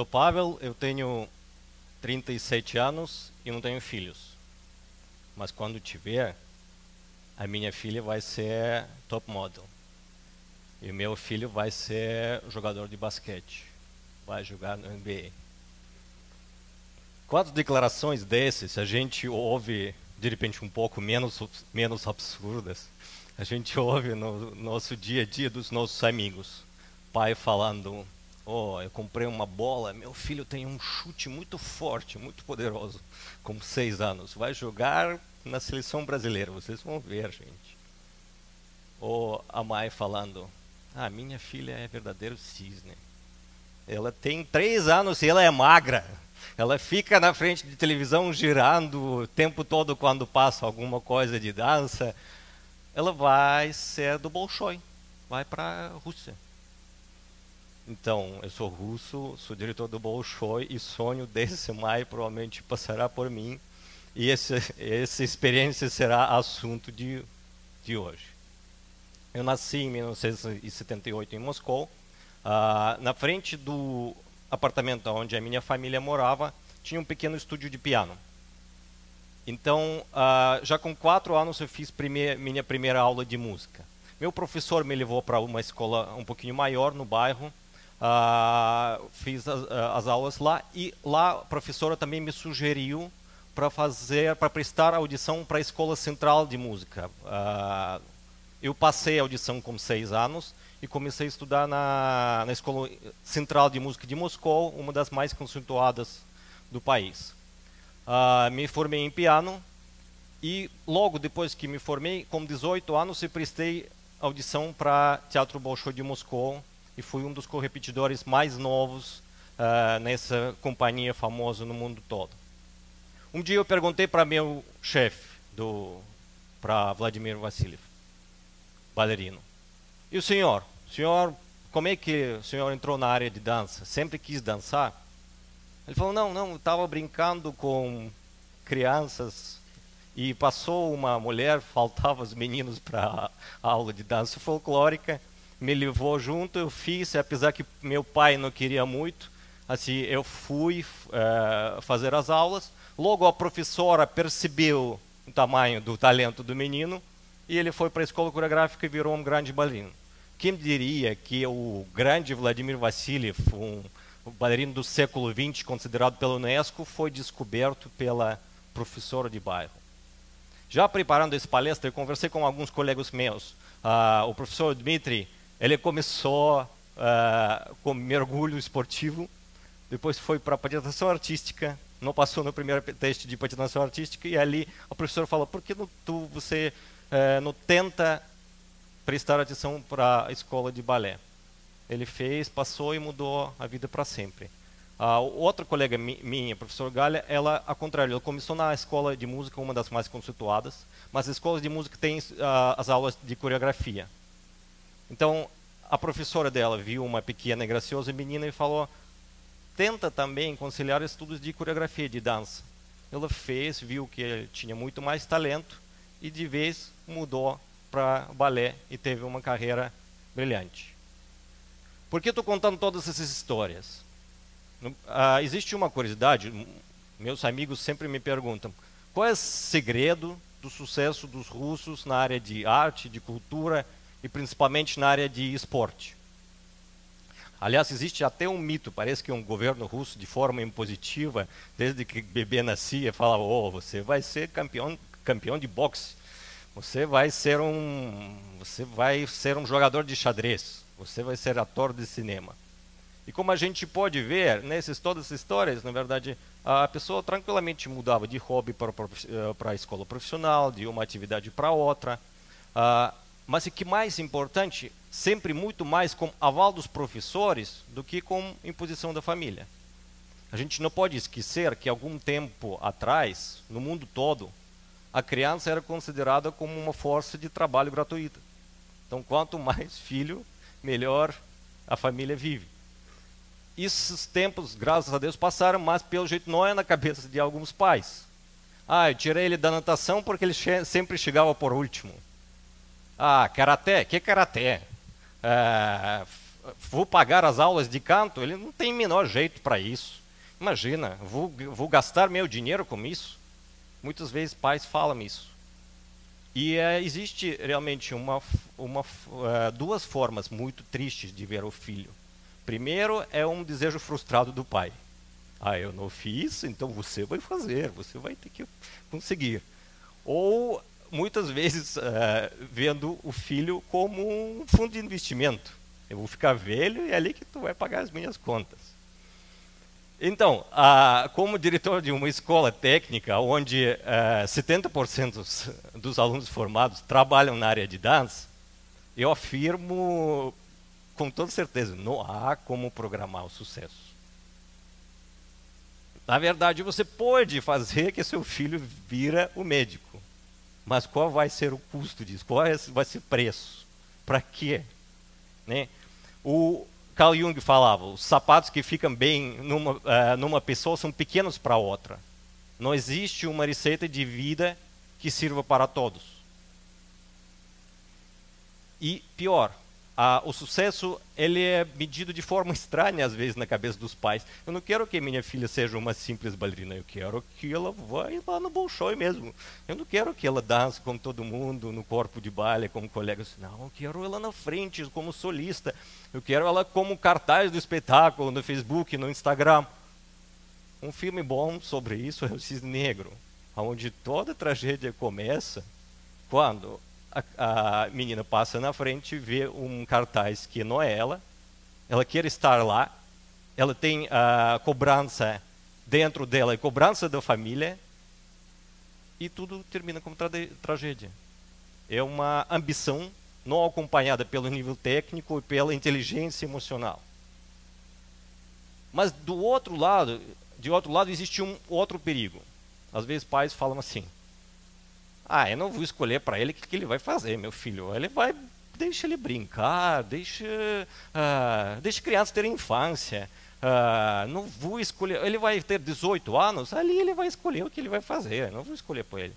sou Pavel, eu tenho 37 anos e não tenho filhos. Mas quando tiver, a minha filha vai ser top model. E o meu filho vai ser jogador de basquete. Vai jogar no NBA. Quatro declarações desses a gente ouve, de repente, um pouco menos, menos absurdas. A gente ouve no nosso dia a dia dos nossos amigos. Pai falando, oh, eu comprei uma bola, meu filho tem um chute muito forte, muito poderoso, com seis anos. Vai jogar na seleção brasileira, vocês vão ver, gente. Ou a mãe falando, ah, minha filha é verdadeiro cisne. Ela tem três anos e ela é magra. Ela fica na frente de televisão girando o tempo todo quando passa alguma coisa de dança. Ela vai ser do Bolshoi, vai para a Rússia. Então, eu sou russo, sou diretor do Bolshoi e sonho desse maio provavelmente passará por mim. E esse, essa experiência será assunto de, de hoje. Eu nasci em 1978 em Moscou. Uh, na frente do apartamento onde a minha família morava, tinha um pequeno estúdio de piano. Então, uh, já com quatro anos eu fiz primeir, minha primeira aula de música. Meu professor me levou para uma escola um pouquinho maior no bairro, Uh, fiz as, uh, as, aulas lá e lá a professora também me sugeriu para fazer, para prestar audição para a Escola Central de Música. Uh, eu passei a audição com seis anos e comecei a estudar na, na Escola Central de Música de Moscou, uma das mais conceituadas do país. me formei em piano e logo depois que me formei, com 18 anos, eu prestei audição para Teatro Bolshoi de Moscou e fui um dos correpetidores mais novos uh, nessa companhia famosa no mundo todo. Um dia eu perguntei para meu chefe, para Vladimir Vassiliev, bailarino, e o senhor? Senhor, como é que o senhor entrou na área de dança? Sempre quis dançar? Ele falou, não, não, estava brincando com crianças e passou uma mulher, faltava os meninos para a aula de dança folclórica, me levou junto, eu fiz, apesar que meu pai não queria muito, assim, eu fui uh, fazer as aulas. Logo a professora percebeu o tamanho do talento do menino e ele foi para a escola coreográfica e virou um grande bailarino. Quem diria que o grande Vladimir Vassiliev, um bailarino do século XX, considerado pela Unesco, foi descoberto pela professora de bairro. Já preparando esse palestra, eu conversei com alguns colegas meus. Uh, o professor Dmitry ele começou uh, com mergulho esportivo, depois foi para patinação artística, não passou no primeiro teste de patinação artística e ali o professor falou: por que não, tu, você uh, não tenta prestar atenção para a escola de balé? Ele fez, passou e mudou a vida para sempre. A outra colega mi, minha, professor Galha, ela, ao contrário, ela começou na escola de música, uma das mais conceituadas, mas as escolas de música têm uh, as aulas de coreografia. Então, a professora dela viu uma pequena e graciosa menina e falou: tenta também conciliar estudos de coreografia de dança. Ela fez, viu que tinha muito mais talento e de vez mudou para balé e teve uma carreira brilhante. Por que estou contando todas essas histórias? Ah, existe uma curiosidade, meus amigos sempre me perguntam: qual é o segredo do sucesso dos russos na área de arte, de cultura e principalmente na área de esporte. Aliás, existe até um mito, parece que um governo russo, de forma impositiva, desde que bebê nascia, falava: oh, você vai ser campeão, campeão de boxe, você vai ser um, você vai ser um jogador de xadrez, você vai ser ator de cinema. E como a gente pode ver nessas todas as histórias, na verdade, a pessoa tranquilamente mudava de hobby para, para a escola profissional, de uma atividade para outra. Uh, mas o que mais importante, sempre muito mais com aval dos professores do que com imposição da família. A gente não pode esquecer que algum tempo atrás, no mundo todo, a criança era considerada como uma força de trabalho gratuita. Então, quanto mais filho, melhor a família vive. Esses tempos, graças a Deus, passaram, mas pelo jeito não é na cabeça de alguns pais. Ah, eu tirei ele da natação porque ele sempre chegava por último. Ah, karatê? Que karatê? Ah, vou pagar as aulas de canto, ele não tem menor jeito para isso. Imagina, vou, vou gastar meu dinheiro com isso? Muitas vezes pais falam isso. E é, existe realmente uma, uma, uh, duas formas muito tristes de ver o filho. Primeiro é um desejo frustrado do pai. Ah, eu não fiz, então você vai fazer, você vai ter que conseguir. Ou muitas vezes uh, vendo o filho como um fundo de investimento. Eu vou ficar velho e é ali que tu vai pagar as minhas contas. Então, uh, como diretor de uma escola técnica, onde uh, eh, 70% dos, alunos formados trabalham na área de dança, eu afirmo com toda certeza, não há como programar o sucesso. Na verdade, você pode fazer que seu filho vira o médico. Mas qual vai ser o custo disso? Qual é, vai ser o preço? Para quê? Né? O Carl Jung falava, os sapatos que ficam bem numa, uh, numa pessoa são pequenos para outra. Não existe uma receita de vida que sirva para todos. E pior, ah, o sucesso ele é medido de forma estranha às vezes na cabeça dos pais. Eu não quero que minha filha seja uma simples bailarina, eu quero que ela vá lá no Bolshoi mesmo. Eu não quero que ela dance com todo mundo no corpo de baile como colegas. Não, eu quero ela na frente como solista. Eu quero ela como cartaz do espetáculo no Facebook, no Instagram. Um filme bom sobre isso é o Cisne Negro, onde toda tragédia começa quando a, a menina passa na frente, vê um cartaz que não é ela, ela quer estar lá, ela tem a cobrança dentro dela, a cobrança da família, e tudo termina como tra tragédia. É uma ambição não acompanhada pelo nível técnico e pela inteligência emocional. Mas do outro lado, de outro lado existe um outro perigo. Às vezes pais falam assim: ah, eu não vou escolher para ele o que, que, ele vai fazer, meu filho. Ele vai, deixa ele brincar, deixa, uh, deixa crianças terem infância. Uh, não vou escolher. Ele vai ter 18 anos, ali ele vai escolher o que ele vai fazer. Não vou escolher para ele.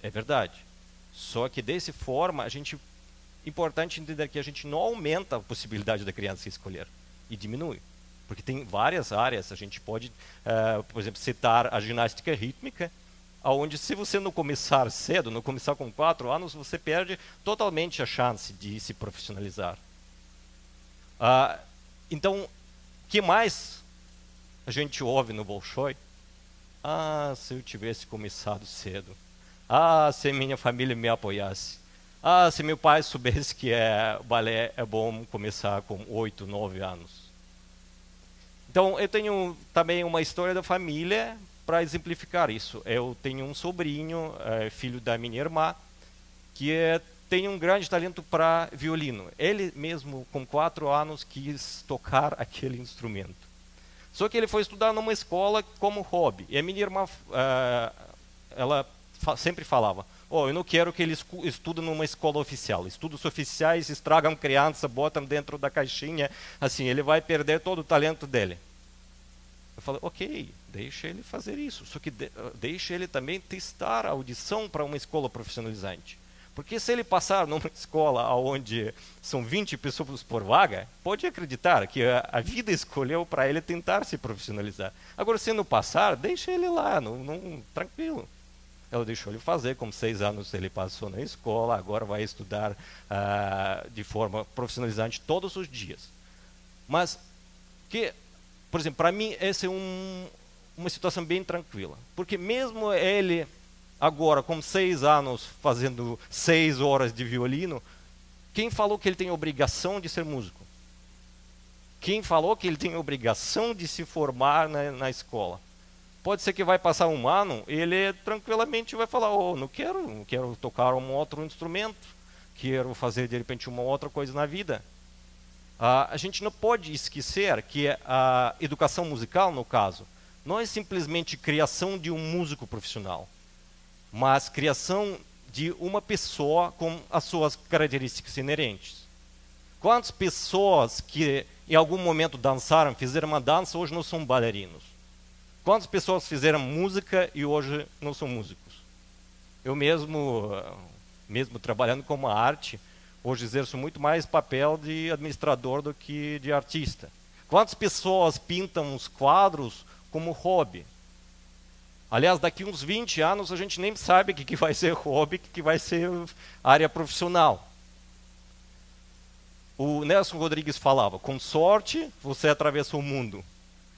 É verdade. Só que dessa forma, a gente importante entender que a gente não aumenta a possibilidade da criança escolher e diminui. Porque tem várias áreas. A gente pode, uh, por exemplo, citar a ginástica rítmica, onde se você não começar cedo, não começar com quatro anos, você perde totalmente a chance de se profissionalizar. Ah, então, o que mais a gente ouve no Bolshoi? Ah, se eu tivesse começado cedo. Ah, se minha família me apoiasse. Ah, se meu pai soubesse que é, balé é bom começar com oito, nove anos. Então, eu tenho também uma história da família para exemplificar isso, eu tenho um sobrinho, é, filho da minha irmã, que é, tem um grande talento para violino. Ele mesmo, com quatro anos, quis tocar aquele instrumento. Só que ele foi estudar numa escola como hobby. E a minha irmã, uh, ela fa sempre falava: Oh, eu não quero que ele estude numa escola oficial. Estudos oficiais estragam criança, botam dentro da caixinha. Assim, ele vai perder todo o talento dele. Eu falei, ok, deixa ele fazer isso. Só que de, uh, deixa ele também testar a audição para uma escola profissionalizante. Porque se ele passar numa escola onde são 20 pessoas por vaga, pode acreditar que a, a vida escolheu para ele tentar se profissionalizar. Agora, se não passar, deixa ele lá, não, não, tranquilo. Ela deixou ele fazer, com seis anos ele passou na escola, agora vai estudar uh, de forma profissionalizante todos os dias. Mas que por exemplo, para mim essa é um, uma situação bem tranquila, porque mesmo ele agora com seis anos fazendo seis horas de violino, quem falou que ele tem obrigação de ser músico? Quem falou que ele tem obrigação de se formar na, na escola? Pode ser que vai passar um ano ele tranquilamente vai falar: oh, não quero, não quero tocar um outro instrumento, quero fazer de repente uma outra coisa na vida. Uh, a gente não pode esquecer que a educação musical, no caso, não é simplesmente criação de um músico profissional, mas criação de uma pessoa com as suas características inerentes. Quantas pessoas que em algum momento dançaram, fizeram uma dança, hoje não são bailarinos? Quantas pessoas fizeram música e hoje não são músicos? Eu mesmo, mesmo trabalhando com a arte, Hoje exerço muito mais papel de administrador do que de artista. Quantas pessoas pintam os quadros como hobby? Aliás, daqui uns 20 anos a gente nem sabe o que, que vai ser hobby, o que, que vai ser área profissional. O Nelson Rodrigues falava: com sorte você atravessa o mundo,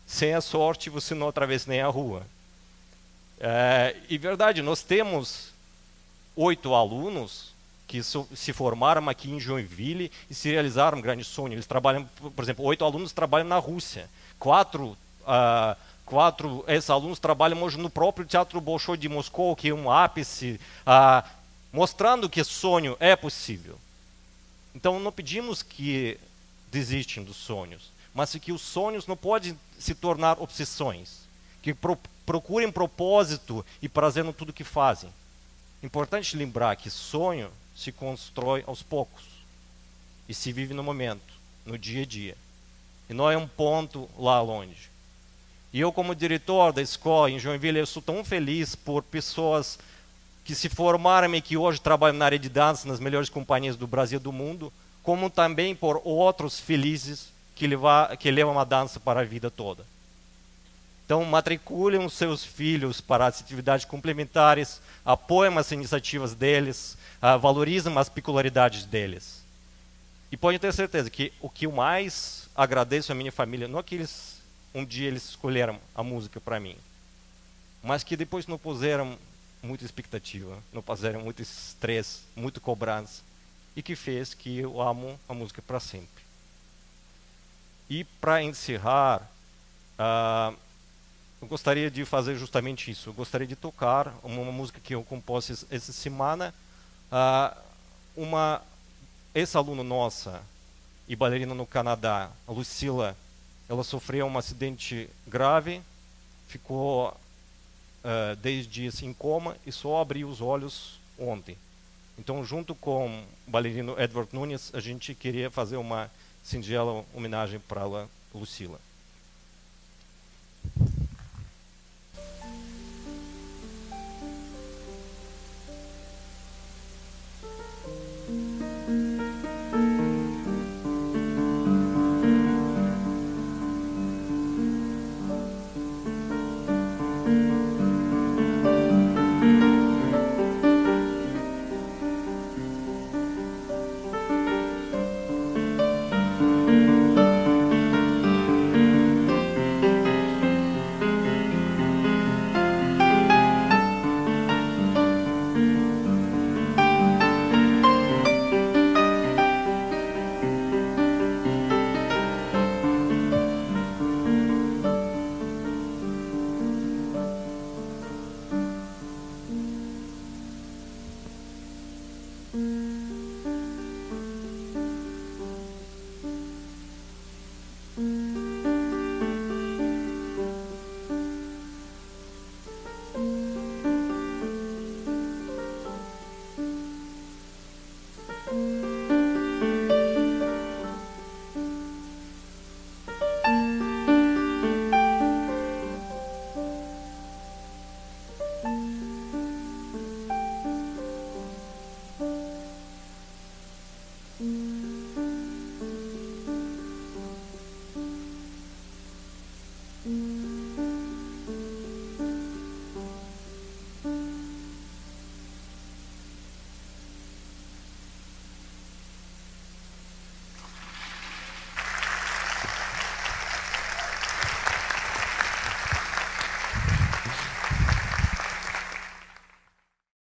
sem a sorte você não atravessa nem a rua. É, e verdade, nós temos oito alunos que se formaram aqui em Joinville e se realizaram um grande sonho. Eles trabalham, por exemplo, oito alunos trabalham na Rússia, quatro uh, quatro ex-alunos trabalham hoje no próprio Teatro Bolshoi de Moscou, que é um ápice, uh, mostrando que sonho é possível. Então não pedimos que desistem dos sonhos, mas que os sonhos não podem se tornar obsessões, que pro, procurem propósito e prazer no tudo que fazem. Importante lembrar que sonho se constrói aos poucos e se vive no momento, no dia a dia. E não é um ponto lá longe. E eu, como diretor da escola em Joinville, eu sou tão feliz por pessoas que se formaram e que hoje trabalham na área de dança nas melhores companhias do Brasil e do mundo, como também por outros felizes que, que levam a dança para a vida toda. Então, matriculem os seus filhos para as atividades complementares, apoiem as iniciativas deles, uh, valorizam as peculiaridades deles. E pode ter certeza que o que eu mais agradeço à minha família, não é que eles, um dia eles escolheram a música para mim, mas que depois não puseram muita expectativa, não puseram muito estresse, muito cobrança, e que fez que eu amo a música para sempre. E para encerrar, uh, eu gostaria de fazer justamente isso. Eu gostaria de tocar uma, uma música que eu compus essa semana. Uh, uma ex-aluna nossa e bailarina no Canadá, a Lucila, ela sofreu um acidente grave, ficou uh, 10 dias em coma e só abriu os olhos ontem. Então, junto com o bailarino Edward Nunes, a gente queria fazer uma singela homenagem para ela, Lucila. Mm.